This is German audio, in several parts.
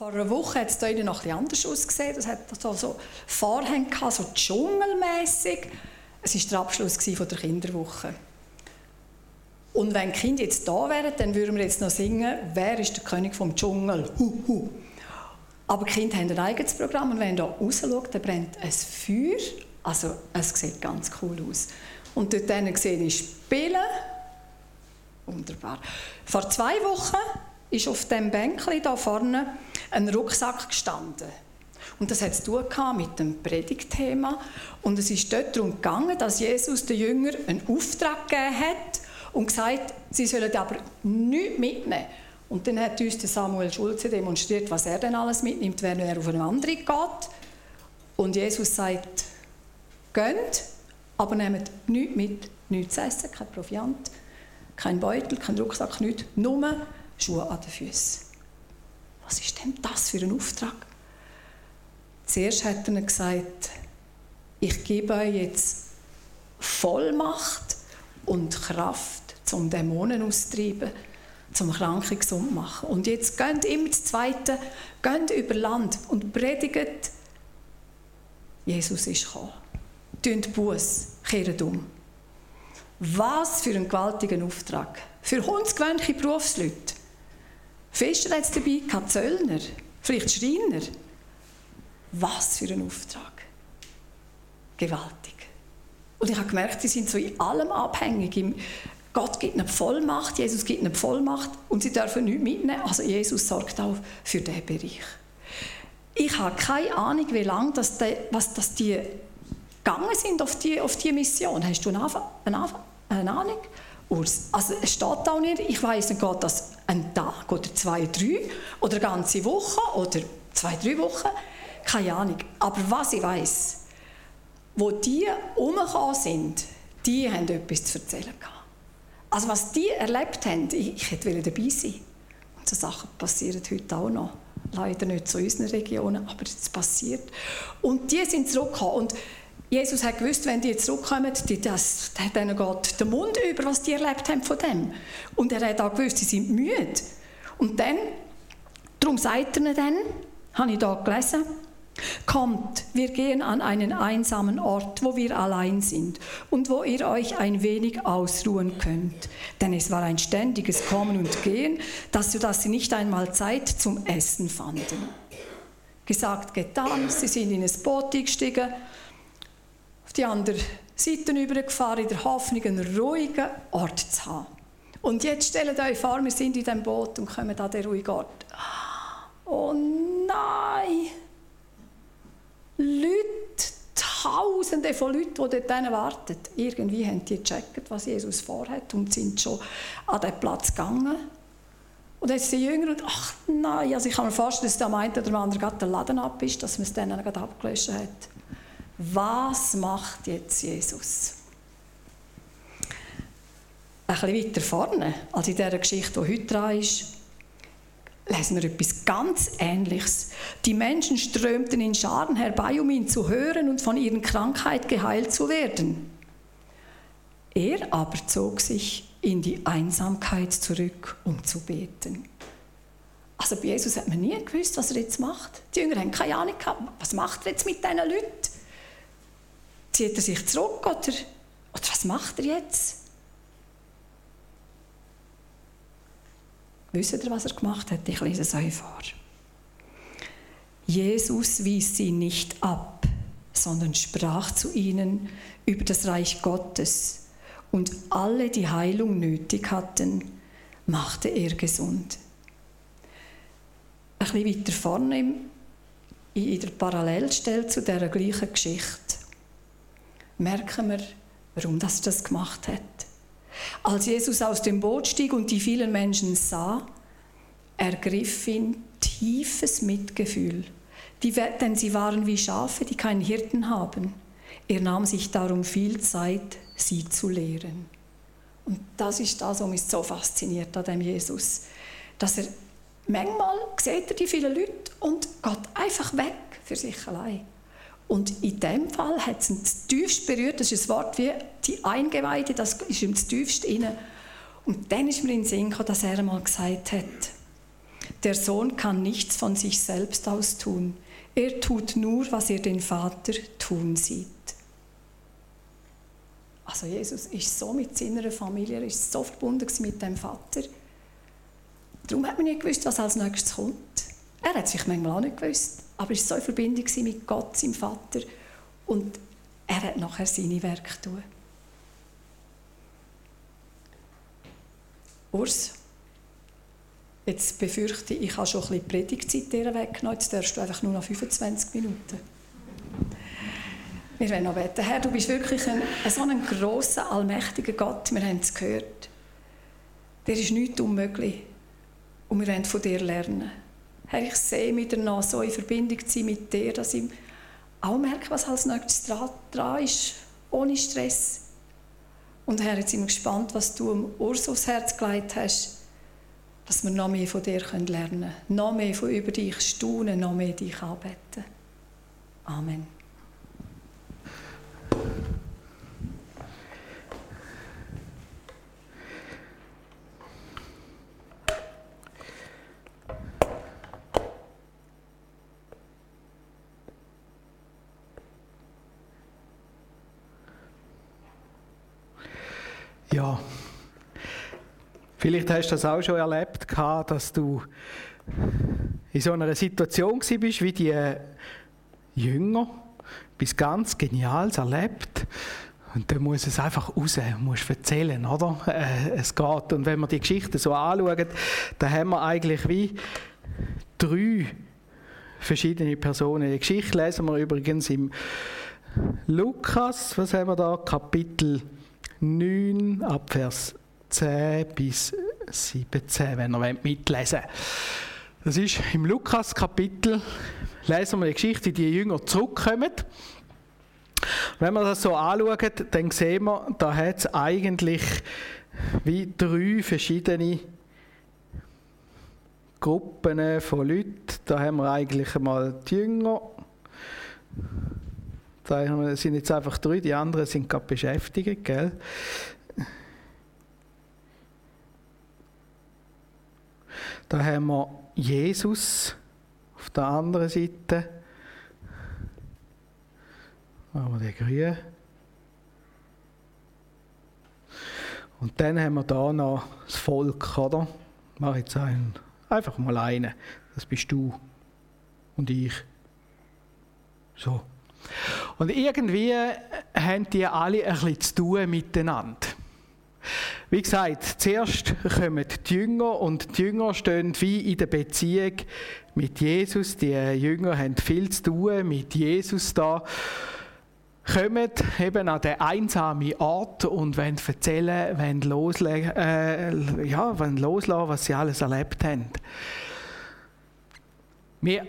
Vor einer Woche hat es hier noch etwas anders ausgesehen. Das hat so, so Vorhänge so dschungelmässig. Es war der Abschluss der Kinderwoche. Und wenn die Kinder jetzt da wären, dann würden wir jetzt noch singen, wer ist der König vom Dschungel? Hu, hu. Aber die Kinder haben ein eigenes Programm und wenn da rausschaut, dann brennt ein Feuer. Also es sieht ganz cool aus. Und dort sehe ich Spielen. Wunderbar. Vor zwei Wochen ist auf dem Bänkchen da vorne ein Rucksack gestanden. Und das hat tun mit dem Predigtthema. Und es ist dort darum gegangen, dass Jesus den Jüngern einen Auftrag gegeben hat und gesagt, sie sollen aber nichts mitnehmen. Und dann hat uns Samuel Schulze demonstriert, was er denn alles mitnimmt, wenn er auf eine andere geht. Und Jesus sagt, geht, aber nehmt nichts mit, nichts zu essen, kein Proviant, kein Beutel, kein Rucksack, nichts, nur Schuhe an den Füßen. Was ist denn das für ein Auftrag? Zuerst hat er gesagt, ich gebe euch jetzt Vollmacht und Kraft, zum Dämonen auszutreiben, zum Kranken gesund machen. Und jetzt geht immer das Zweite, geht über Land und predigt, Jesus ist gekommen. Tönt Buß, kehrt um. Was für ein gewaltiger Auftrag. Für hundsgewöhnliche Berufsleute. Fischer hat es dabei, kein Zöllner, vielleicht Schreiner. Was für ein Auftrag. Gewaltig. Und ich habe gemerkt, sie sind so in allem abhängig. Gott gibt eine Vollmacht, Jesus gibt eine Vollmacht und sie dürfen nichts mitnehmen. Also Jesus sorgt auch für diesen Bereich. Ich habe keine Ahnung, wie lange das die, was das die gegangen sind auf die, auf die Mission. Hast du eine, eine, eine Ahnung? Urs. Also es steht auch nicht, ich weiß nicht, geht das ein Tag oder zwei, drei oder eine ganze Woche oder zwei, drei Wochen? Keine Ahnung. Aber was ich weiß, wo die umgekommen sind, die haben etwas zu erzählen gehabt. Also was die erlebt haben, ich, ich hätte dabei sein Und so Sachen passieren heute auch noch. Leider nicht zu unseren Regionen, aber es passiert. Und die sind zurückgekommen. Und Jesus hat gewusst, wenn die zurückkommen, die, das, denen geht der Mund über, was die erlebt haben von dem. Und er hat auch gewusst, sie sind müde. Und dann, darum sagt er dann, habe ich da gelesen, Kommt, wir gehen an einen einsamen Ort, wo wir allein sind und wo ihr euch ein wenig ausruhen könnt. Denn es war ein ständiges Kommen und Gehen, dass, sodass sie nicht einmal Zeit zum Essen fanden. Gesagt, getan, sie sind in ein Boot gestiegen, auf die andere Seite übergefahren, in der Hoffnung, einen ruhigen Ort zu haben. Und jetzt stellt euch vor, wir sind in diesem Boot und kommen an den ruhigen Ort. Oh nein! Leute, Tausende von Leuten, die dort warten. Irgendwie haben die gecheckt, was Jesus vorhat und sind schon an diesen Platz gegangen. Und jetzt die Jünger und ach nein, also ich kann mir vorstellen, dass der eine oder andere gerade der Laden ab ist, dass man es dann gerade abgelöscht hat was macht jetzt Jesus? Ein bisschen weiter vorne, als in dieser Geschichte, die heute dran ist, lesen wir etwas ganz Ähnliches. Die Menschen strömten in Scharen herbei, um ihn zu hören und von ihren Krankheit geheilt zu werden. Er aber zog sich in die Einsamkeit zurück, um zu beten. Also bei Jesus hat man nie gewusst, was er jetzt macht. Die Jünger haben keine Ahnung gehabt, was macht er jetzt mit diesen Leuten? Zieht er sich zurück oder, oder was macht er jetzt? Wisst ihr, was er gemacht hat? Ich lese es euch vor. Jesus wies sie nicht ab, sondern sprach zu ihnen über das Reich Gottes. Und alle, die Heilung nötig hatten, machte er gesund. Ein bisschen weiter vorne in der Parallelstelle zu dieser gleichen Geschichte merken wir, warum das das gemacht hat. Als Jesus aus dem Boot stieg und die vielen Menschen sah, ergriff ihn tiefes Mitgefühl, die, denn sie waren wie Schafe, die keinen Hirten haben. Er nahm sich darum viel Zeit, sie zu lehren. Und das ist das, was mich so fasziniert an dem Jesus, dass er manchmal sieht er die vielen Leute und geht einfach weg für sich allein. Und in dem Fall hat es ihn tiefst berührt. Das ist ein Wort wie die Eingeweide, das ist ihm tiefst inne. Und dann ist mir in den Sinn gekommen, dass er einmal gesagt hat, Der Sohn kann nichts von sich selbst aus tun. Er tut nur, was er den Vater tun sieht. Also Jesus ist so mit seiner Familie, er ist so verbunden mit dem Vater. Darum hat man nicht gewusst, was als nächstes kommt. Er hat sich manchmal auch nicht gewusst, aber er war so in Verbindung mit Gott, seinem Vater. Und er hat nachher seine Werke tun. Urs, jetzt befürchte ich, ich habe schon ein bisschen Predigtzeit weggenommen, jetzt darfst du einfach nur noch 25 Minuten. Wir wollen noch beten. Herr, du bist wirklich ein, so ein grosser, allmächtiger Gott, wir haben es gehört. Dir ist nichts unmöglich und wir wollen von dir lernen. Herr, ich sehe mich danach so in Verbindung zu sein mit dir, dass ich auch merke, was als nächstes dran ist, ohne Stress. Und Herr, jetzt sind wir gespannt, was du am Urs aufs Herz gelegt hast, dass wir noch mehr von dir lernen können, noch mehr von über dich staunen, noch mehr dich anbeten. Amen. Ja, vielleicht hast du das auch schon erlebt, dass du in so einer Situation bist wie die Jünger, bis ganz Geniales erlebt. Und dann muss es einfach raus, musst erzählen, oder? Äh, es geht. Und wenn wir die Geschichte so anschauen, dann haben wir eigentlich wie drei verschiedene Personen. Die Geschichte lesen wir übrigens im Lukas, was haben wir da? Kapitel 9 ab Vers 10 bis 17, wenn ihr mitlesen wollt. Das ist im Lukas-Kapitel, lesen wir die Geschichte, die Jünger zurückkommen. Wenn wir das so anschauen, dann sehen wir, da hat es eigentlich wie drei verschiedene Gruppen von Leuten. Da haben wir eigentlich einmal die Jünger, da sind jetzt einfach drei, die anderen sind gerade beschäftigt, gell? Da haben wir Jesus auf der anderen Seite. Machen wir den grün. Und dann haben wir da noch das Volk, oder? Ich mache jetzt einen, einfach mal einen. Das bist du und ich. So. Und irgendwie haben die alle ein bisschen zu tun miteinander. Wie gesagt, zuerst kommen die Jünger und die Jünger stehen wie in der Beziehung mit Jesus. Die Jünger haben viel zu tun mit Jesus da. Kommen eben an den einsamen Ort und wollen erzählen, wollen loslassen, äh, ja, wollen loslassen, was sie alles erlebt haben. Wir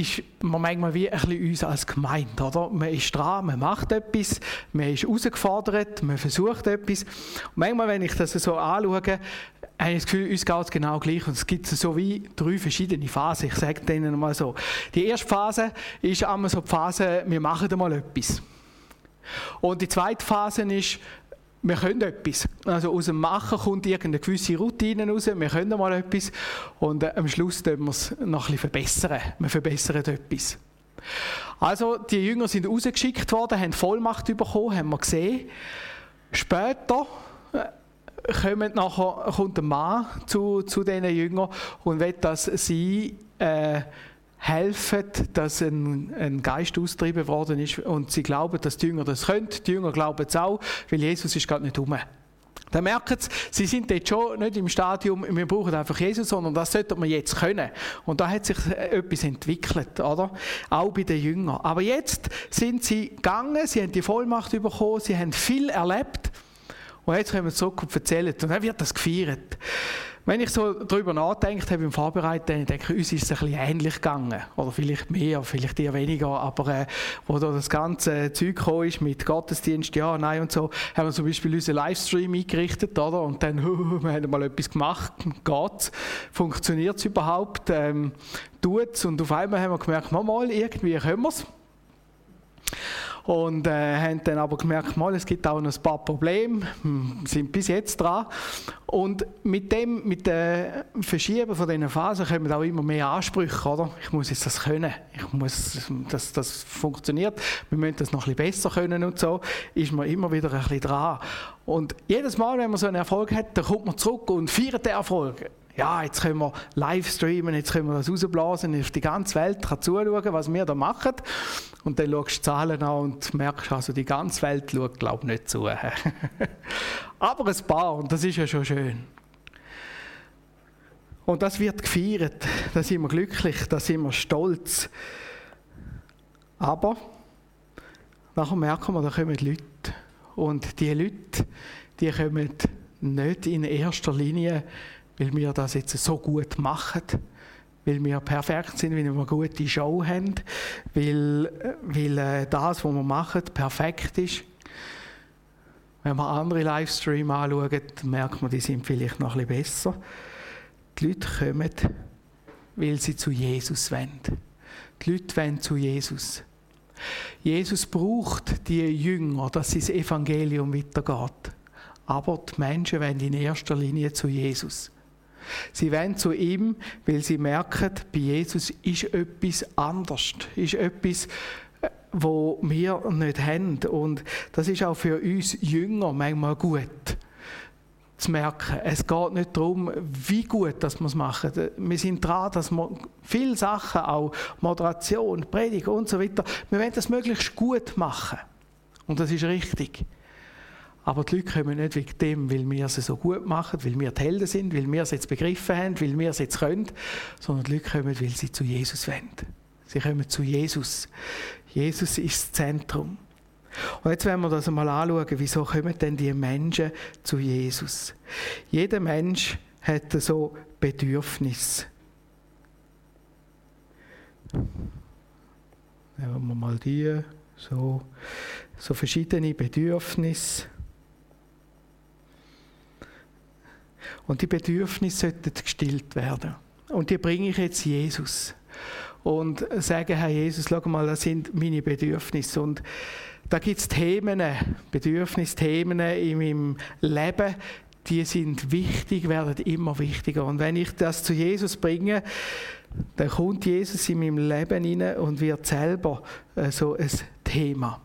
ist man manchmal wie ein bisschen uns als Gemeinde, oder? Man ist dran, man macht etwas, man ist herausgefordert, man versucht etwas. Und manchmal, wenn ich das so anschaue, habe ich das Gefühl, uns geht es genau gleich. Und es gibt so wie drei verschiedene Phasen. Ich sage denen mal so. Die erste Phase ist einmal so die Phase, wir machen mal etwas. Und die zweite Phase ist, wir können etwas. Also aus dem Machen kommt irgendeine gewisse Routine raus, wir können mal etwas und äh, am Schluss können wir es noch bisschen verbessern. Wir verbessern etwas. Also die Jünger sind rausgeschickt worden, haben Vollmacht bekommen, haben wir gesehen. Später äh, kommt, nachher, kommt ein Mann zu, zu diesen Jüngern und will, dass sie äh, helfen, dass ein, ein, Geist austrieben worden ist und sie glauben, dass die Jünger das können. Die Jünger glauben es auch, weil Jesus ist gerade nicht um. Dann merken sie, sie sind jetzt schon nicht im Stadium, wir brauchen einfach Jesus, sondern das sollten wir jetzt können. Und da hat sich etwas entwickelt, oder? Auch bei den Jüngern. Aber jetzt sind sie gegangen, sie haben die Vollmacht bekommen, sie haben viel erlebt. Und jetzt kommen wir zurück und erzählen. Und dann wird das gefeiert. Wenn ich so darüber nachdenke, habe im Vorbereiten, denke ich, uns ist es ein bisschen ähnlich gegangen. Oder vielleicht mehr, vielleicht eher weniger. Aber äh, wo da das ganze Zeug ist mit Gottesdienst, ja, nein und so, haben wir zum Beispiel unseren Livestream eingerichtet, oder? Und dann, uh, wir haben mal etwas gemacht, geht's? Funktioniert es überhaupt? Ähm, es? Und auf einmal haben wir gemerkt, mal, irgendwie können wir es. Und äh, haben dann aber gemerkt, mal, es gibt auch noch ein paar Probleme, hm, sind bis jetzt dran. Und mit dem, mit dem Verschieben von diesen Phasen kommen auch immer mehr Ansprüche, oder? Ich muss jetzt das können, ich muss, dass das funktioniert, wir müssen das noch ein bisschen besser können und so, ist man immer wieder ein bisschen dran. Und jedes Mal, wenn man so einen Erfolg hat, dann kommt man zurück und feiert den Erfolg ja, jetzt können wir live streamen, jetzt können wir das rausblasen, auf die ganze Welt kann zuschauen, was wir da machen. Und dann schaust du die Zahlen an und merkst, also die ganze Welt schaut, glaube ich, nicht zu. Aber ein paar, und das ist ja schon schön. Und das wird gefeiert, da sind wir glücklich, da sind wir stolz. Aber nachher merken wir, da kommen Leute. Und diese Leute, die kommen nicht in erster Linie weil wir das jetzt so gut machen, weil wir perfekt sind, weil wir eine gute Show haben, weil, weil äh, das, was wir machen, perfekt ist. Wenn man andere Livestreams anschaut, merkt man, die sind vielleicht noch ein bisschen besser. Die Leute kommen, weil sie zu Jesus wollen. Die Leute wollen zu Jesus. Jesus braucht die Jünger, dass sein Evangelium weitergeht. Aber die Menschen wollen in erster Linie zu Jesus. Sie wollen zu ihm, weil sie merken, bei Jesus ist etwas anders, ist etwas, äh, wo wir nicht haben. Und das ist auch für uns Jünger manchmal gut zu merken. Es geht nicht darum, wie gut dass wir es machen. Wir sind dran, dass wir viele Sachen, auch Moderation, Predigt und so weiter, wir wollen das möglichst gut machen. Und das ist richtig. Aber die Leute kommen nicht wegen dem, weil wir es so gut machen, weil wir die Helden sind, weil wir es jetzt begriffen haben, weil wir es jetzt können, sondern die Leute kommen, weil sie zu Jesus wenden. Sie kommen zu Jesus. Jesus ist das Zentrum. Und jetzt werden wir das einmal anschauen, wieso kommen denn die Menschen zu Jesus? Jeder Mensch hat so Bedürfnis. Nehmen wir mal die, so, so verschiedene Bedürfnisse. Und die Bedürfnisse sollten gestillt werden. Und die bringe ich jetzt Jesus. Und sage, Herr Jesus, schau mal, das sind meine Bedürfnisse. Und da gibt es Themen, Bedürfnisthemen in meinem Leben, die sind wichtig, werden immer wichtiger. Und wenn ich das zu Jesus bringe, dann kommt Jesus in meinem Leben hinein und wird selber äh, so ein Thema.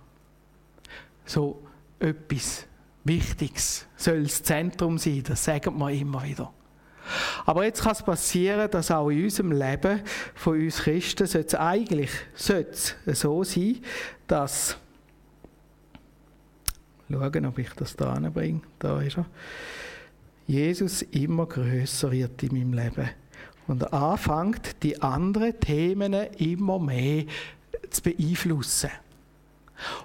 So etwas Wichtiges soll das Zentrum sein, das sagen wir immer wieder. Aber jetzt kann es passieren, dass auch in unserem Leben von uns Christen sollte es eigentlich sollte es so sein, dass schauen, ob ich das da anbringe. Da ist er. Jesus immer größer wird in meinem Leben und anfängt die anderen Themen immer mehr zu beeinflussen.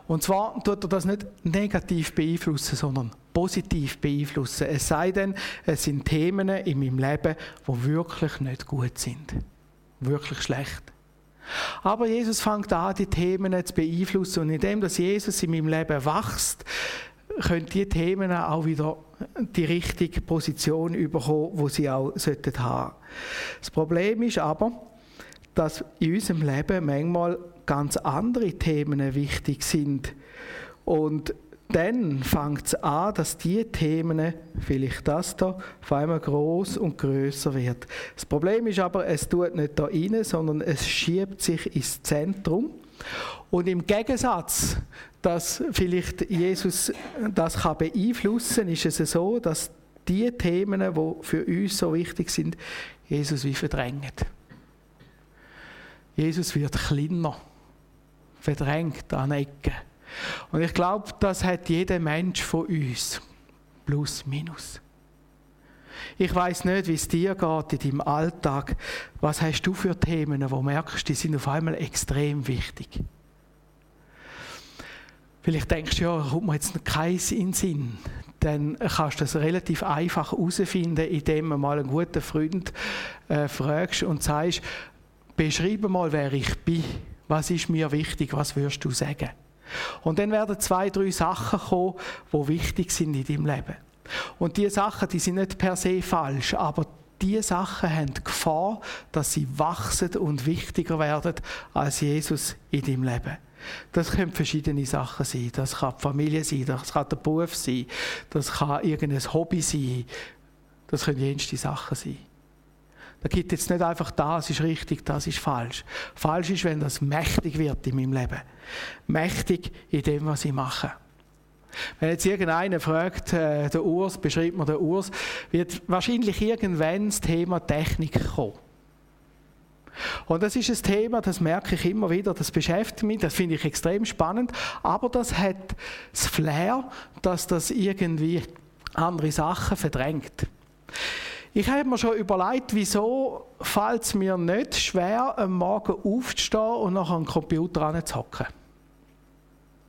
Und zwar tut er das nicht negativ beeinflussen, sondern positiv beeinflussen. Es sei denn, es sind Themen in meinem Leben, die wirklich nicht gut sind. Wirklich schlecht. Aber Jesus fängt an, die Themen zu beeinflussen. Und indem dass Jesus in meinem Leben wächst, können die Themen auch wieder die richtige Position überkommen, wo sie auch haben sollten Das Problem ist aber, dass in unserem Leben manchmal ganz andere Themen wichtig sind. Und dann fängt es an, dass die Themen, vielleicht das da, auf einmal groß und größer wird. Das Problem ist aber, es tut nicht da rein, sondern es schiebt sich ins Zentrum. Und im Gegensatz, dass vielleicht Jesus das kann beeinflussen, ist es so, dass die Themen, die für uns so wichtig sind, Jesus wie verdrängt. Jesus wird kleiner verdrängt an Ecken. Und ich glaube, das hat jeder Mensch von uns. Plus, minus. Ich weiß nicht, wie es dir geht in deinem Alltag. Was hast du für Themen, wo merkst, die sind auf einmal extrem wichtig? Vielleicht denkst du, ja, kommt mir jetzt keins in den Sinn. Dann kannst du das relativ einfach herausfinden, indem du mal einen guten Freund äh, fragst und sagst, beschreibe mal, wer ich bin. Was ist mir wichtig? Was würdest du sagen? Und dann werden zwei, drei Sachen kommen, die wichtig sind in deinem Leben. Und diese Sachen, die sind nicht per se falsch, aber diese Sachen haben die Gefahr, dass sie wachsen und wichtiger werden als Jesus in deinem Leben. Das können verschiedene Sachen sein. Das kann die Familie sein, das kann der Beruf sein, das kann irgendein Hobby sein. Das können jenste Sachen sein. Da gibt jetzt nicht einfach, das ist richtig, das ist falsch. Falsch ist, wenn das mächtig wird in meinem Leben. Mächtig in dem, was ich mache. Wenn jetzt irgendeiner fragt, äh, der Urs, beschreibt mir der Urs, wird wahrscheinlich irgendwann das Thema Technik kommen. Und das ist ein Thema, das merke ich immer wieder, das beschäftigt mich, das finde ich extrem spannend, aber das hat das Flair, dass das irgendwie andere Sachen verdrängt. Ich habe mir schon überlegt, wieso fällt es mir nicht schwer, am Morgen aufzustehen und nach einem Computer anzuhocken.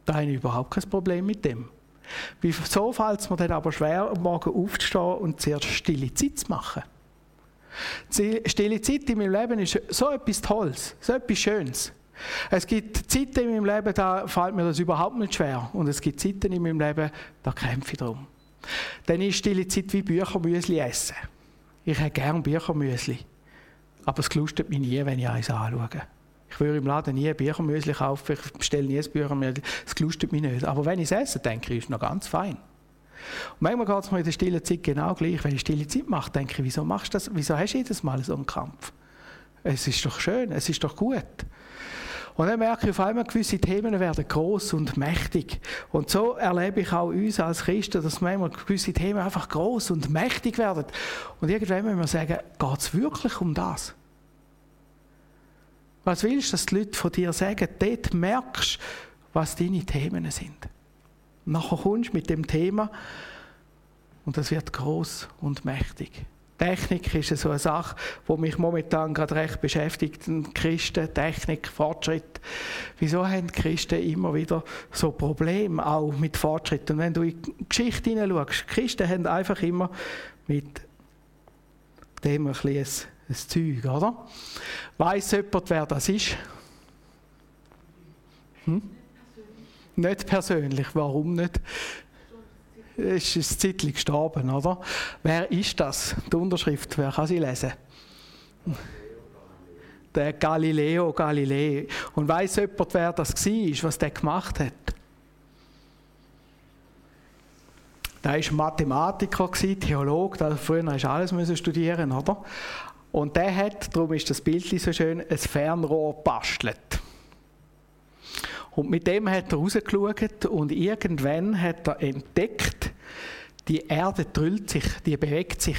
Da habe ich überhaupt kein Problem mit dem. Wieso fällt es mir dann aber schwer, am Morgen aufzustehen und zuerst stille Zeit zu machen? Stille Zeit in meinem Leben ist so etwas Tolles, so etwas Schönes. Es gibt Zeiten in meinem Leben, da fällt mir das überhaupt nicht schwer. Und es gibt Zeiten in meinem Leben, da kämpfe ich darum. Dann ist stille Zeit wie Büchermüsli essen. Ich hätte gerne Büchermüsli. Aber es gelustet mich nie, wenn ich eins anschaue. Ich würde im Laden nie ein Büchermüsli kaufen, ich bestelle nie ein Büchermüsli. Es gelustet mich nicht. Aber wenn ich es esse, denke ich, ist noch ganz fein. Und manchmal geht es mir in der stillen Zeit genau gleich. Wenn ich stille Zeit mache, denke ich, wieso machst du das? Wieso hast du jedes Mal so einen Kampf? Es ist doch schön, es ist doch gut. Und dann merke ich auf einmal, gewisse Themen werden groß und mächtig. Und so erlebe ich auch uns als Christen, dass manchmal gewisse Themen einfach groß und mächtig werden. Und irgendwann müssen wir sagen, geht es wirklich um das? Was willst du, dass die Leute von dir sagen? Dort merkst du, was deine Themen sind. Und nachher kommst du mit dem Thema und das wird groß und mächtig. Technik ist so eine Sache, die mich momentan gerade recht beschäftigt. Christen, Technik, Fortschritt. Wieso haben Christen immer wieder so Probleme auch mit Fortschritt? Und wenn du in die Geschichte hineinschaust, Christen haben einfach immer mit dem ein, ein, ein Zeug, oder? Weiss jemand, wer das ist? Hm? Nicht persönlich. Warum nicht? Ist ein Zeitchen gestorben, oder? Wer ist das? Die Unterschrift, wer kann sie lesen? Der Galileo Galilei. Und weiß jemand, wer das war, was der gemacht hat? Der war Mathematiker, Theologe, früher musste alles studieren, oder? Und der hat, darum ist das Bild so schön, ein Fernrohr bastelt. Und mit dem hat er rausgeschaut und irgendwann hat er entdeckt, die Erde drüllt sich, die bewegt sich.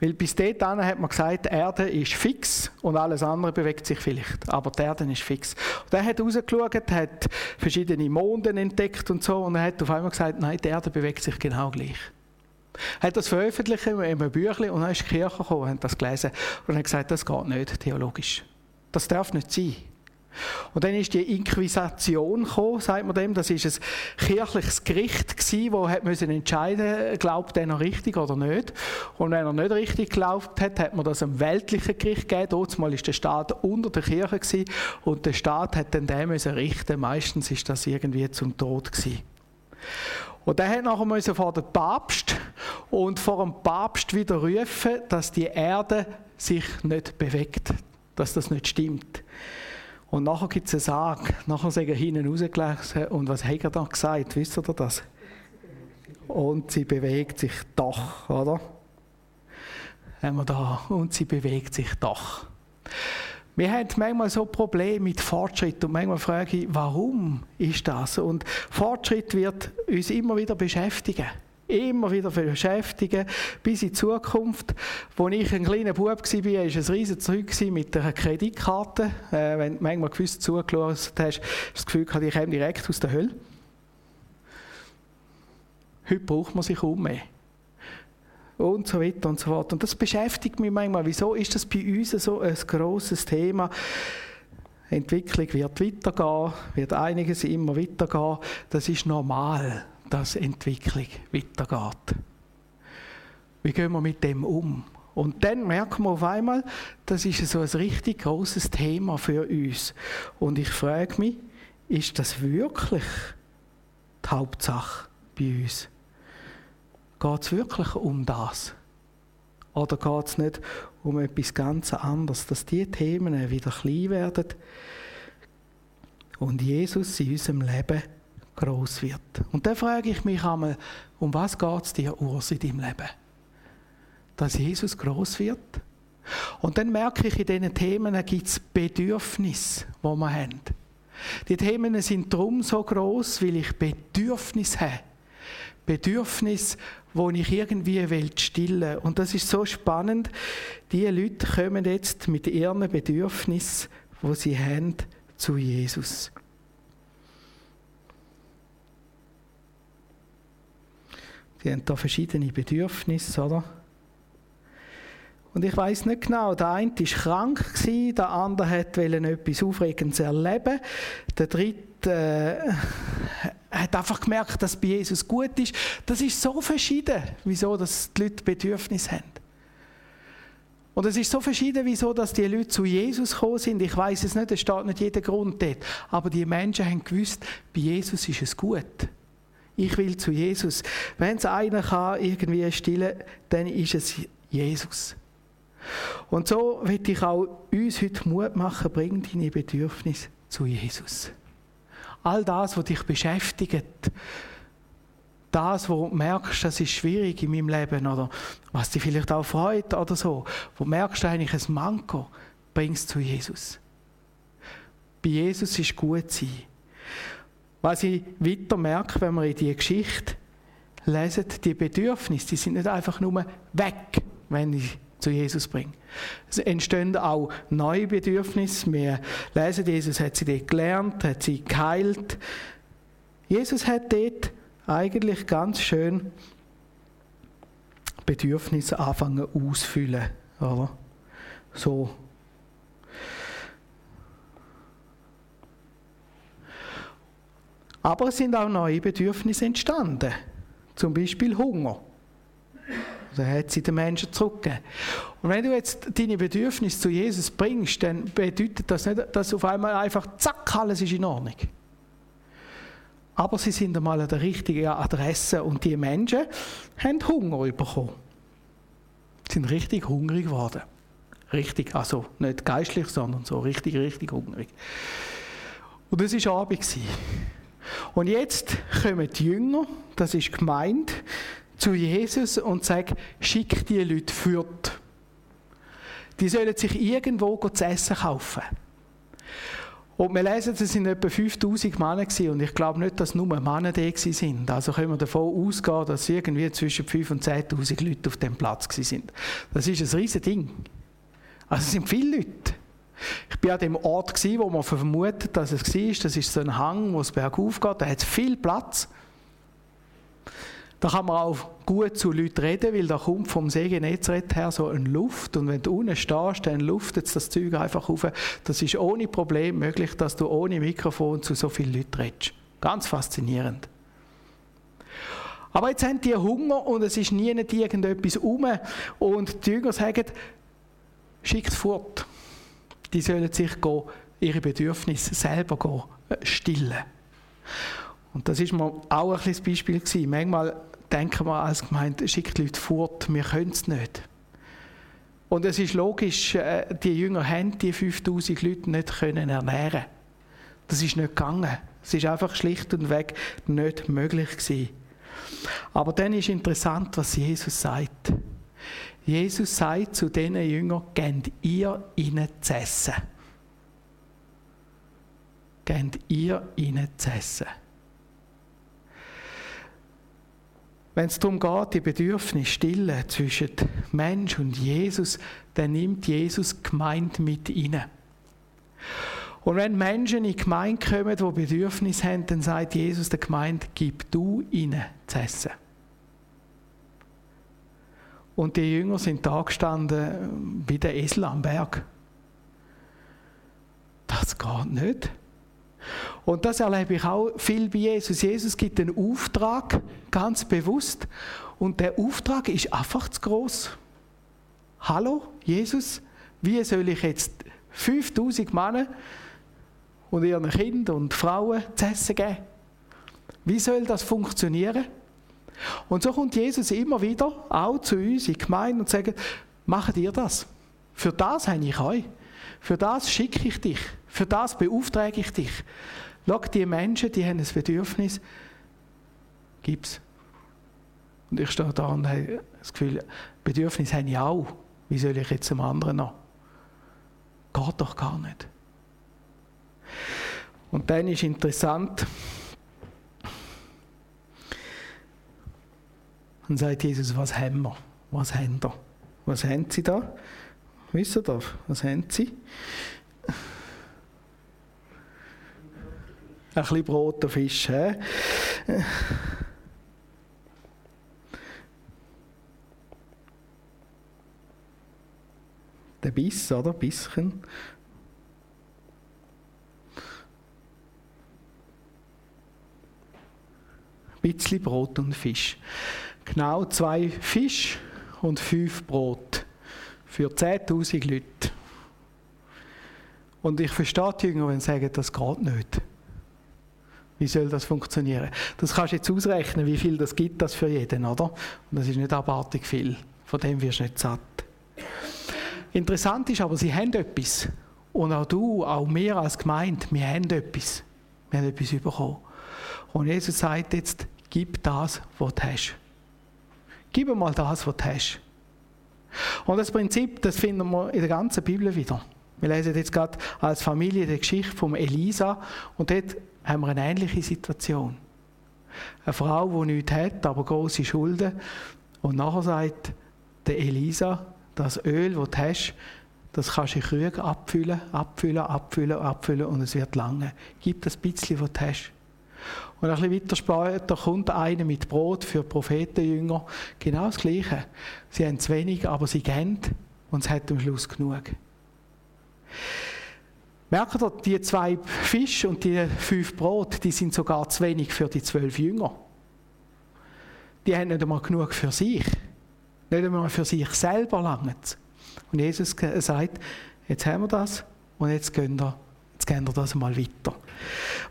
Weil bis dahin hat man gesagt, die Erde ist fix und alles andere bewegt sich vielleicht. Aber die Erde ist fix. Und er hat rausgeschaut, hat verschiedene Monden entdeckt und so und er hat auf einmal gesagt, nein, die Erde bewegt sich genau gleich. Er hat das veröffentlicht in einem Büchlein und dann ist die Kirche gekommen und hat das gelesen und hat gesagt, das geht nicht theologisch. Das darf nicht sein. Und dann ist die Inquisition gekommen, sagt man dem. Das ist ein kirchliches Gericht gewesen, wo hat müssen glaubt er noch richtig oder nicht. Und wenn er nicht richtig geglaubt hat, hat man das einem weltlichen Gericht gegeben. Dort mal ist der Staat unter der Kirche gewesen, und der Staat hat dann den müssen richten. Meistens ist das irgendwie zum Tod gewesen. Und er hat nachher müssen vor den Papst und vor dem Papst wieder rufen, dass die Erde sich nicht bewegt, dass das nicht stimmt. Und nachher gibt es einen Sarg. Nachher sind hinten rausgelesen. Und was hat er dann gesagt? Wisst ihr das? Und sie bewegt sich doch, oder? Haben wir da. Und sie bewegt sich doch. Wir haben manchmal so Probleme mit Fortschritt und manchmal frage ich, warum ist das? Und Fortschritt wird uns immer wieder beschäftigen immer wieder beschäftigen, bis in die Zukunft. Als ich ein kleiner Bub war, war es ein riesiges Zeug mit einer Kreditkarte. Äh, wenn du manchmal gewiss zugeschaut hast, hast du das Gefühl ich komme direkt aus der Hölle. Heute braucht man sich kaum mehr. Und so weiter und so fort. Und das beschäftigt mich manchmal. Wieso ist das bei uns so ein grosses Thema? Entwicklung wird weitergehen, wird einiges immer weitergehen. Das ist normal dass Entwicklung weitergeht. Wie gehen wir mit dem um? Und dann merken wir auf einmal, das ist so ein richtig großes Thema für uns. Und ich frage mich, ist das wirklich die Hauptsache bei uns? Geht es wirklich um das? Oder geht es nicht um etwas ganz anderes, dass die Themen wieder klein werden und Jesus in unserem Leben groß wird. Und dann frage ich mich einmal, um was geht es dir, Urs, in deinem Leben? Dass Jesus groß wird? Und dann merke ich, in diesen Themen gibt es Bedürfnisse, die wir haben. Die Themen sind darum so groß, weil ich Bedürfnis habe. Bedürfnis, wo ich irgendwie will stillen. Und das ist so spannend. Die Leute kommen jetzt mit ihren Bedürfnissen, wo sie haben, zu Jesus. Sie haben da verschiedene Bedürfnisse, oder? Und ich weiß nicht genau, der eine war krank, der andere wollte etwas Aufregendes erleben, der dritte äh, hat einfach gemerkt, dass bei Jesus gut ist. Das ist so verschieden, wieso dass die Leute Bedürfnisse haben. Und es ist so verschieden, wieso dass die Leute zu Jesus gekommen sind. Ich weiß es nicht, es steht nicht jeder Grund dort. Aber die Menschen haben gewusst, bei Jesus ist es gut. Ich will zu Jesus. Wenn es einer kann irgendwie stillen, dann ist es Jesus. Und so will ich auch uns heute Mut machen, bring deine Bedürfnisse zu Jesus. All das, was dich beschäftigt, das, wo du merkst, das ist schwierig in meinem Leben oder was dich vielleicht auch freut oder so, wo du merkst, eigentlich ein Manko, bring es zu Jesus. Bei Jesus ist gut sein. Was ich weiter merke, wenn wir in die Geschichte lesen, die Bedürfnisse, die sind nicht einfach nur weg, wenn ich zu Jesus bringe. Es entstehen auch neue Bedürfnisse. Wir lesen, Jesus hat sie dort gelernt, hat sie geheilt. Jesus hat dort eigentlich ganz schön Bedürfnisse anfangen auszufüllen. Oder? So. Aber es sind auch neue Bedürfnisse entstanden. Zum Beispiel Hunger. Also er hat sie den Menschen zurückgegeben. Und wenn du jetzt deine Bedürfnisse zu Jesus bringst, dann bedeutet das nicht, dass auf einmal einfach zack, alles ist in Ordnung. Aber sie sind einmal an der richtigen Adresse und die Menschen haben Hunger bekommen. Sie sind richtig hungrig geworden. Richtig, also nicht geistlich, sondern so richtig, richtig hungrig. Und das war Abend. Und jetzt kommen die Jünger, das ist gemeint, zu Jesus und sagen, schick die Leute fort. Die sollen sich irgendwo zu essen kaufen. Und wir lesen, es waren etwa 5000 Männer und ich glaube nicht, dass nur Männer da sind. Also können wir davon ausgehen, dass irgendwie zwischen 5.000 und 10.000 Leute auf dem Platz sind. Das ist ein riesiges Ding. Also es sind viele Leute. Ich war an dem Ort, wo man vermutet, dass es war. Das ist so ein Hang, wo es bergauf geht. Da hat es viel Platz. Da kann man auch gut zu Leuten reden, weil da kommt vom See Genezareth her so eine Luft und wenn du unten stehst, dann luftet das Zeug einfach auf. Das ist ohne Problem möglich, dass du ohne Mikrofon zu so vielen Leuten redest. Ganz faszinierend. Aber jetzt haben die Hunger und es ist nie irgendetwas um und die Jünger sagen, schickt fort. Die sollen sich ihre Bedürfnisse selber äh, stillen. Und das ist mir auch ein kleines Beispiel gewesen. Manchmal denken wir als Gemeinde, schickt Leute fort, wir können es nicht. Und es ist logisch, äh, die Jünger haben die 5000 Leute nicht können ernähren. Das ist nicht gegangen. Es ist einfach schlicht und weg nicht möglich gewesen. Aber dann ist interessant, was Jesus sagt. Jesus sagt zu diesen Jüngern, gebt ihr ihnen zu essen. Gebt ihr ihnen zu essen. Wenn es darum geht, die Bedürfnisse stillen zwischen Mensch und Jesus, dann nimmt Jesus Gemeinde mit rein. Und wenn Menschen in Gemeinde kommen, die Bedürfnisse haben, dann sagt Jesus der Gemeinde, gib du ihnen zu essen. Und die Jünger sind da gestanden wie der Esel am Berg. Das geht nicht. Und das erlebe ich auch viel bei Jesus. Jesus gibt einen Auftrag, ganz bewusst. Und der Auftrag ist einfach zu groß. Hallo, Jesus, wie soll ich jetzt 5000 Männer und ihren Kindern und Frauen zu essen geben? Wie soll das funktionieren? Und so kommt Jesus immer wieder auch zu uns in die Gemeinde und sagt, macht ihr das. Für das habe ich euch. Für das schicke ich dich. Für das beauftrage ich dich. Schau, die Menschen, die haben ein Bedürfnis, gib's. Und ich stehe da und habe das Gefühl, Bedürfnis habe ich auch. Wie soll ich jetzt einem anderen noch? Geht doch gar nicht. Und dann ist interessant, dann sagt Jesus, was haben wir? Was haben wir? Was haben sie da? Wisst ihr das? Was haben sie? Ein bisschen Brot und Fisch. He? Der Biss, oder? Bisschen. Ein bisschen Brot und Fisch. Genau zwei Fisch und fünf Brot für 10.000 Leute. Und ich verstehe die Jünger, wenn sie sagen, das geht nicht. Wie soll das funktionieren? Das kannst du jetzt ausrechnen, wie viel das gibt das für jeden, oder? Und das ist nicht abartig viel. Von dem wirst du nicht satt. Interessant ist aber, sie haben etwas. Und auch du, auch wir als Gemeinde, wir haben etwas. Wir haben etwas bekommen. Und Jesus sagt jetzt, gib das, was du hast. Gib mal das, was du hast. Und das Prinzip, das finden wir in der ganzen Bibel wieder. Wir lesen jetzt gerade als Familie die Geschichte von Elisa und dort haben wir eine ähnliche Situation. Eine Frau, die nichts hat, aber große Schulden. Und nachher sagt der Elisa, das Öl, das du hast, das kannst du in Krüge abfüllen, abfüllen, abfüllen, abfüllen und es wird lange. Gib das bisschen, was du hast. Und ein bisschen weiter später kommt einer mit Brot für Prophetenjünger. Genau das Gleiche. Sie haben zu wenig, aber sie geben und es hat am Schluss genug. Merkt ihr, die zwei Fische und die fünf Brot, die sind sogar zu wenig für die zwölf Jünger. Die haben nicht einmal genug für sich. Nicht einmal für sich selber lange. Und Jesus sagt, jetzt haben wir das und jetzt gehen wir, gehen wir das mal weiter.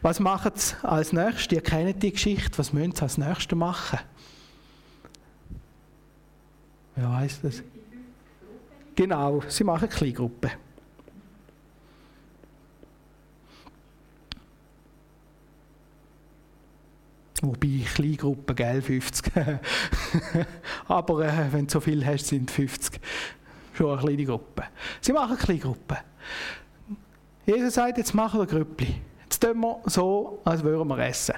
Was machen sie als nächstes? Ihr kennt die Geschichte. Was müssen sie als nächstes machen? Wer weiß das? Genau, sie machen Kleingruppen. Wobei Kleingruppen, gell, 50. Aber äh, wenn du so viel hast, sind 50 schon eine kleine Gruppe. Sie machen Kleingruppen. Jesus sagt, jetzt machen wir Grüppli. Jetzt tun wir so, als würden wir essen.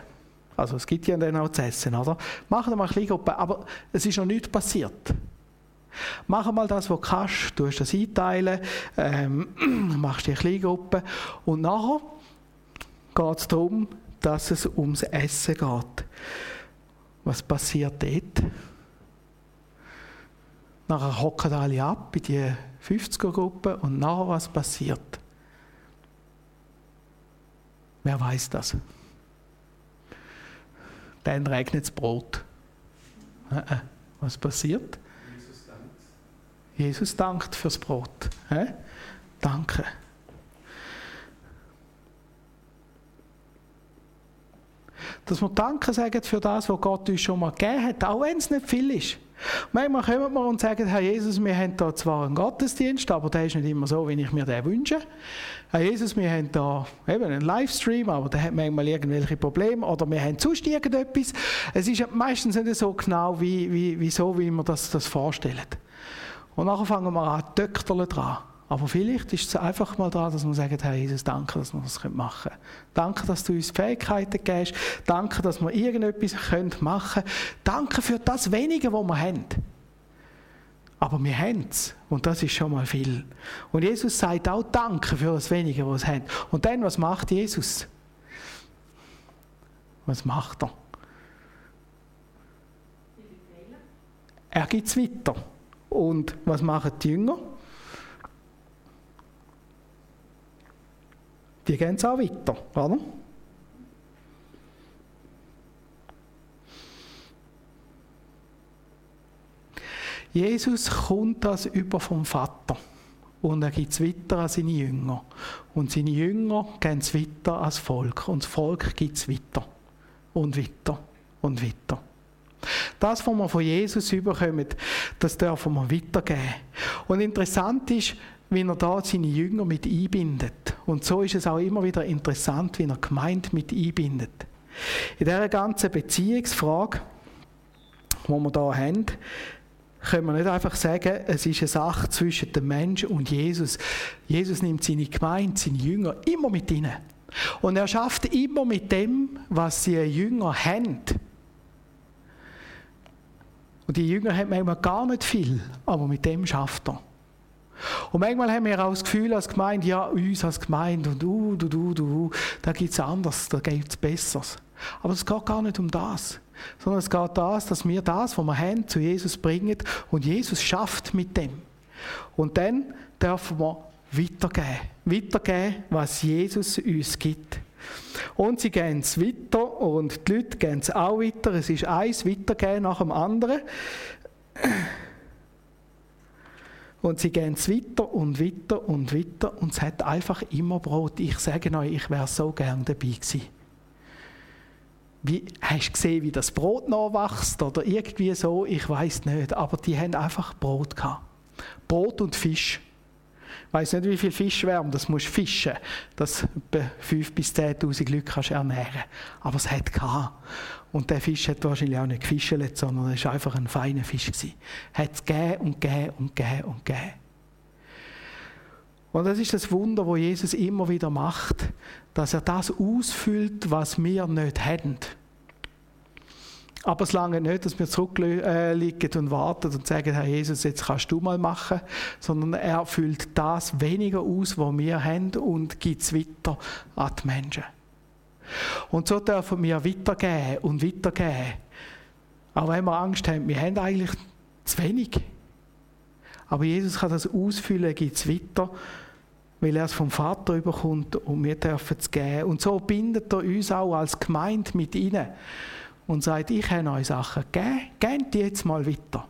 Also es gibt ja dann auch zu essen, oder? Machen wir mal eine Kleingruppe, aber es ist noch nichts passiert. Mach mal das, was du kannst. Du das einteilen, ähm, machst die Kleingruppe und nachher geht es darum, dass es ums Essen geht. Was passiert dort? Nachher hocken alle ab in die 50er-Gruppe und nachher was passiert? Wer weiß das? Dann regnet das Brot. Äh, äh. Was passiert? Jesus dankt. Jesus dankt fürs Brot. Danke. Dass wir Danke sagen für das, was Gott uns schon mal gegeben hat, auch wenn es nicht viel ist. Manchmal kommen wir und sagen, Herr Jesus, wir haben da zwar einen Gottesdienst, aber der ist nicht immer so, wie ich mir den wünsche. Herr Jesus, wir haben da eben einen Livestream, aber der hat manchmal irgendwelche Probleme oder wir haben sonst irgendetwas. Es ist meistens nicht so genau, wie, wie, wie so, wie wir das, das vorstellen. Und nachher fangen wir an, Töchterle dran. Aber vielleicht ist es einfach mal da, dass wir sagen, Herr Jesus, danke, dass wir das machen können. Danke, dass du uns Fähigkeiten gibst. Danke, dass wir irgendetwas machen können. Danke für das Wenige, was wir haben. Aber wir haben es. Und das ist schon mal viel. Und Jesus sagt auch Danke für das Wenige, was wir haben. Und dann, was macht Jesus? Was macht er? Er gibt es weiter. Und was machen die Jünger? Die gehen es auch weiter, oder? Jesus kommt das über vom Vater und er gibt es weiter an seine Jünger. Und seine Jünger gehen es weiter als Volk und das Volk gibt es weiter und weiter und weiter. Das, was wir von Jesus überkommen, das dürfen wir weitergeben. Und interessant ist, wie er da seine Jünger mit einbindet. Und so ist es auch immer wieder interessant, wie er gemeint mit einbindet. In dieser ganzen Beziehungsfrage, die wir hier haben, können wir nicht einfach sagen, es ist eine Sache zwischen dem Menschen und Jesus. Jesus nimmt seine Gemeinde, seine Jünger immer mit hinein. Und er schafft immer mit dem, was die Jünger haben. Und die Jünger haben manchmal gar nicht viel, aber mit dem schafft er. Und manchmal haben wir auch das Gefühl als Gemeinde, ja, uns als Gemeinde und du, du, du, du, da gibt es anders, da gibt es Besseres. Aber es geht gar nicht um das, sondern es geht das, dass wir das, was wir haben, zu Jesus bringen und Jesus schafft mit dem. Und dann dürfen wir weitergeben. Weitergeben, was Jesus uns gibt. Und sie gehen es weiter und die Leute gehen es auch weiter. Es ist eins weitergehen nach dem anderen. Und sie gehen weiter und weiter und weiter und es hat einfach immer Brot. Ich sage euch, ich wäre so gern dabei gewesen. Wie, hast du gesehen, wie das Brot nachwächst oder irgendwie so? Ich weiß nicht, aber die haben einfach Brot gehabt. Brot und Fisch. Ich weiß nicht, wie viel Fisch wärmen, das musst du fischen, dass du 5.000 bis 10.000 Leute kannst ernähren Aber es hat gehabt. Und der Fisch hat wahrscheinlich auch nicht gefischelt, sondern es war einfach ein feiner Fisch. Gewesen. Hat es gegeben und gegeben und gegeben und gegeben. Und das ist das Wunder, wo Jesus immer wieder macht, dass er das ausfüllt, was wir nicht haben. Aber es lange nicht, dass wir zurückliegen und warten und sagen, Herr Jesus, jetzt kannst du mal machen, sondern er füllt das weniger aus, was wir haben und gibt es weiter an die Menschen. Und so dürfen wir weitergehen und weitergehen. Auch wenn wir Angst haben, wir haben eigentlich zu wenig. Aber Jesus kann das ausfüllen, gibt es weiter, weil er es vom Vater überkommt und wir dürfen es geben. Und so bindet er uns auch als Gemeinde mit rein und sagt, ich habe euch Sachen gegeben, gebt die jetzt mal weiter.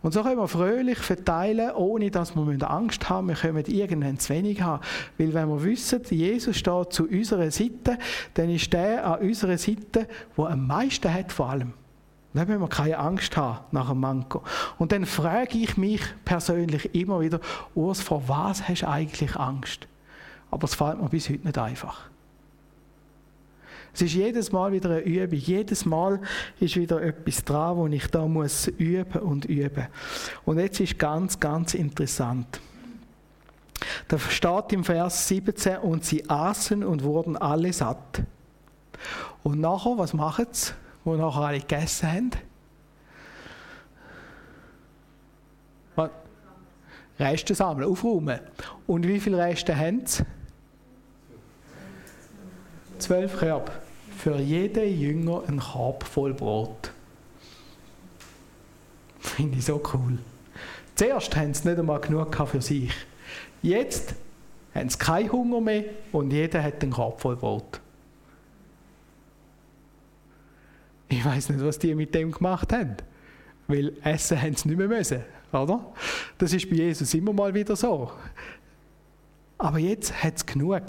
Und so können wir fröhlich verteilen, ohne dass wir Angst haben, wir können irgendwann zu wenig haben. Weil wenn wir wissen, Jesus steht zu unserer Seite, dann ist der an unserer Seite, der am meisten hat vor allem. Dann müssen wir keine Angst haben nach dem Manko. Und dann frage ich mich persönlich immer wieder, Urs, vor was hast du eigentlich Angst? Aber es fällt mir bis heute nicht einfach. Es ist jedes Mal wieder eine Übung. Jedes Mal ist wieder etwas dran, wo ich da muss üben und üben. Und jetzt ist ganz, ganz interessant. Da steht im Vers 17, und sie aßen und wurden alle satt. Und nachher, was machen sie, wo nachher alle gegessen haben? Reste sammeln, aufräumen. Und wie viele Reste haben sie? Zwölf Körbe für jeden Jünger ein Korb voll Brot. Finde ich so cool. Zuerst haben sie nicht einmal genug für sich. Jetzt haben sie keinen Hunger mehr und jeder hat einen Korb voll Brot. Ich weiß nicht, was die mit dem gemacht haben. Weil essen haben sie nicht mehr müssen, oder? Das ist bei Jesus immer mal wieder so. Aber jetzt hat es genug.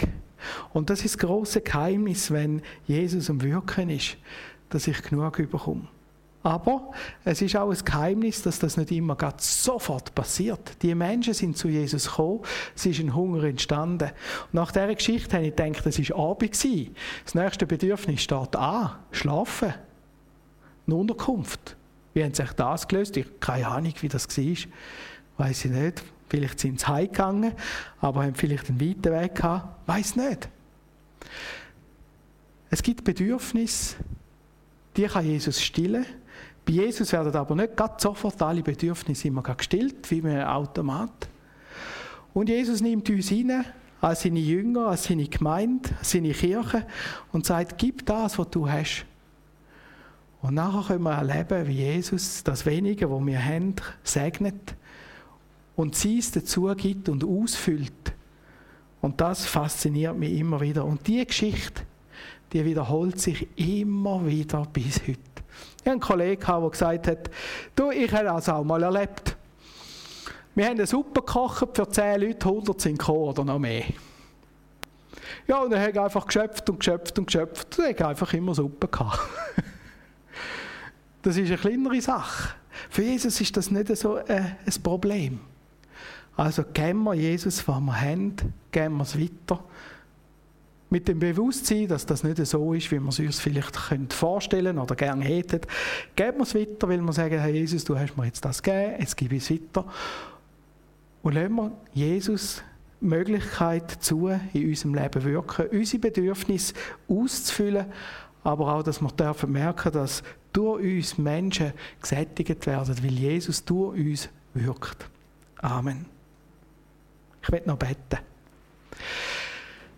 Und das ist das große Geheimnis, wenn Jesus am Wirken ist, dass ich genug überkomme. Aber es ist auch ein Geheimnis, dass das nicht immer sofort passiert. Die Menschen sind zu Jesus gekommen, es ist ein Hunger entstanden. Und nach dieser Geschichte habe ich gedacht, es war Abend. Das nächste Bedürfnis steht an, schlafen. Eine Unterkunft. Wie haben sich das gelöst? Ich habe keine Ahnung, wie das war. Weiß ich nicht. Vielleicht sind sie heimgegangen, aber haben vielleicht einen weiten Weg gehabt. Weiß nicht. Es gibt Bedürfnisse, die kann Jesus stillen. Bei Jesus werden aber nicht ganz sofort alle Bedürfnisse immer gestillt, wie ein Automat. Und Jesus nimmt uns hinein als seine Jünger, als seine Gemeinde, als seine Kirche und sagt, gib das, was du hast. Und nachher können wir erleben, wie Jesus das Wenige, was wir haben, segnet und sie es dazu gibt und ausfüllt. Und das fasziniert mich immer wieder. Und diese Geschichte, die wiederholt sich immer wieder bis heute. Ich hatte einen Kollegen, der gesagt hat, du, ich habe das auch mal erlebt. Wir haben eine Suppe gekocht für 10 Leute, 100 sind gekommen oder noch mehr. Ja, und habe ich einfach geschöpft und geschöpft und geschöpft. Und ich einfach immer Suppe gehabt. Das ist eine kleinere Sache. Für Jesus ist das nicht so äh, ein Problem. Also geben wir Jesus, was wir haben, geben wir es weiter. Mit dem Bewusstsein, dass das nicht so ist, wie wir es uns vielleicht vorstellen oder gerne hätten, geben wir es weiter, weil wir sagen, Herr Jesus, du hast mir jetzt das gegeben, jetzt gebe ich es weiter. Und lassen wir Jesus Möglichkeit zu, in unserem Leben wirken, unsere Bedürfnisse auszufüllen, aber auch, dass wir dürfen merken, dass durch uns Menschen gesättigt werden, weil Jesus durch uns wirkt. Amen. Ich werde noch beten.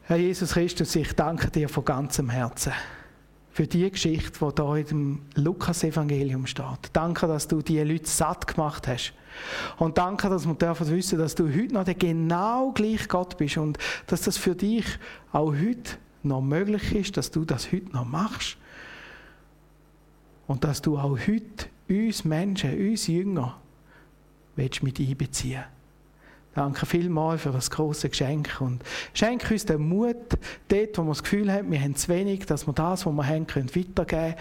Herr Jesus Christus, ich danke dir von ganzem Herzen für die Geschichte, die hier dem Lukas-Evangelium steht. Danke, dass du die Leute satt gemacht hast. Und danke, dass wir dürfen wissen, dass du heute noch der genau gleich Gott bist und dass das für dich auch heute noch möglich ist, dass du das heute noch machst. Und dass du auch heute uns Menschen, uns Jünger, willst mit einbeziehen Danke vielmals für das große Geschenk und schenke uns den Mut, dort, wo wir das Gefühl haben, wir haben zu wenig, dass wir das, was wir haben, können weitergeben können.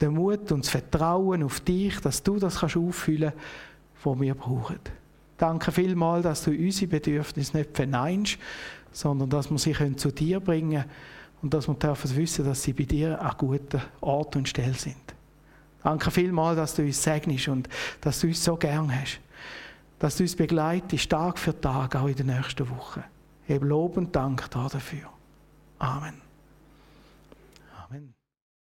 Den Mut und das Vertrauen auf dich, dass du das kannst auffüllen kannst, was wir brauchen. Danke vielmals, dass du unsere Bedürfnisse nicht verneinst, sondern dass wir sie zu dir bringen können und dass wir dürfen wissen, dass sie bei dir an guten Ort und Stelle sind. Danke vielmals, dass du uns segnest und dass du uns so gern hast dass du uns begleitest, Tag für Tag, auch in den nächsten Wochen. Heb Lob und Dank dafür. Amen.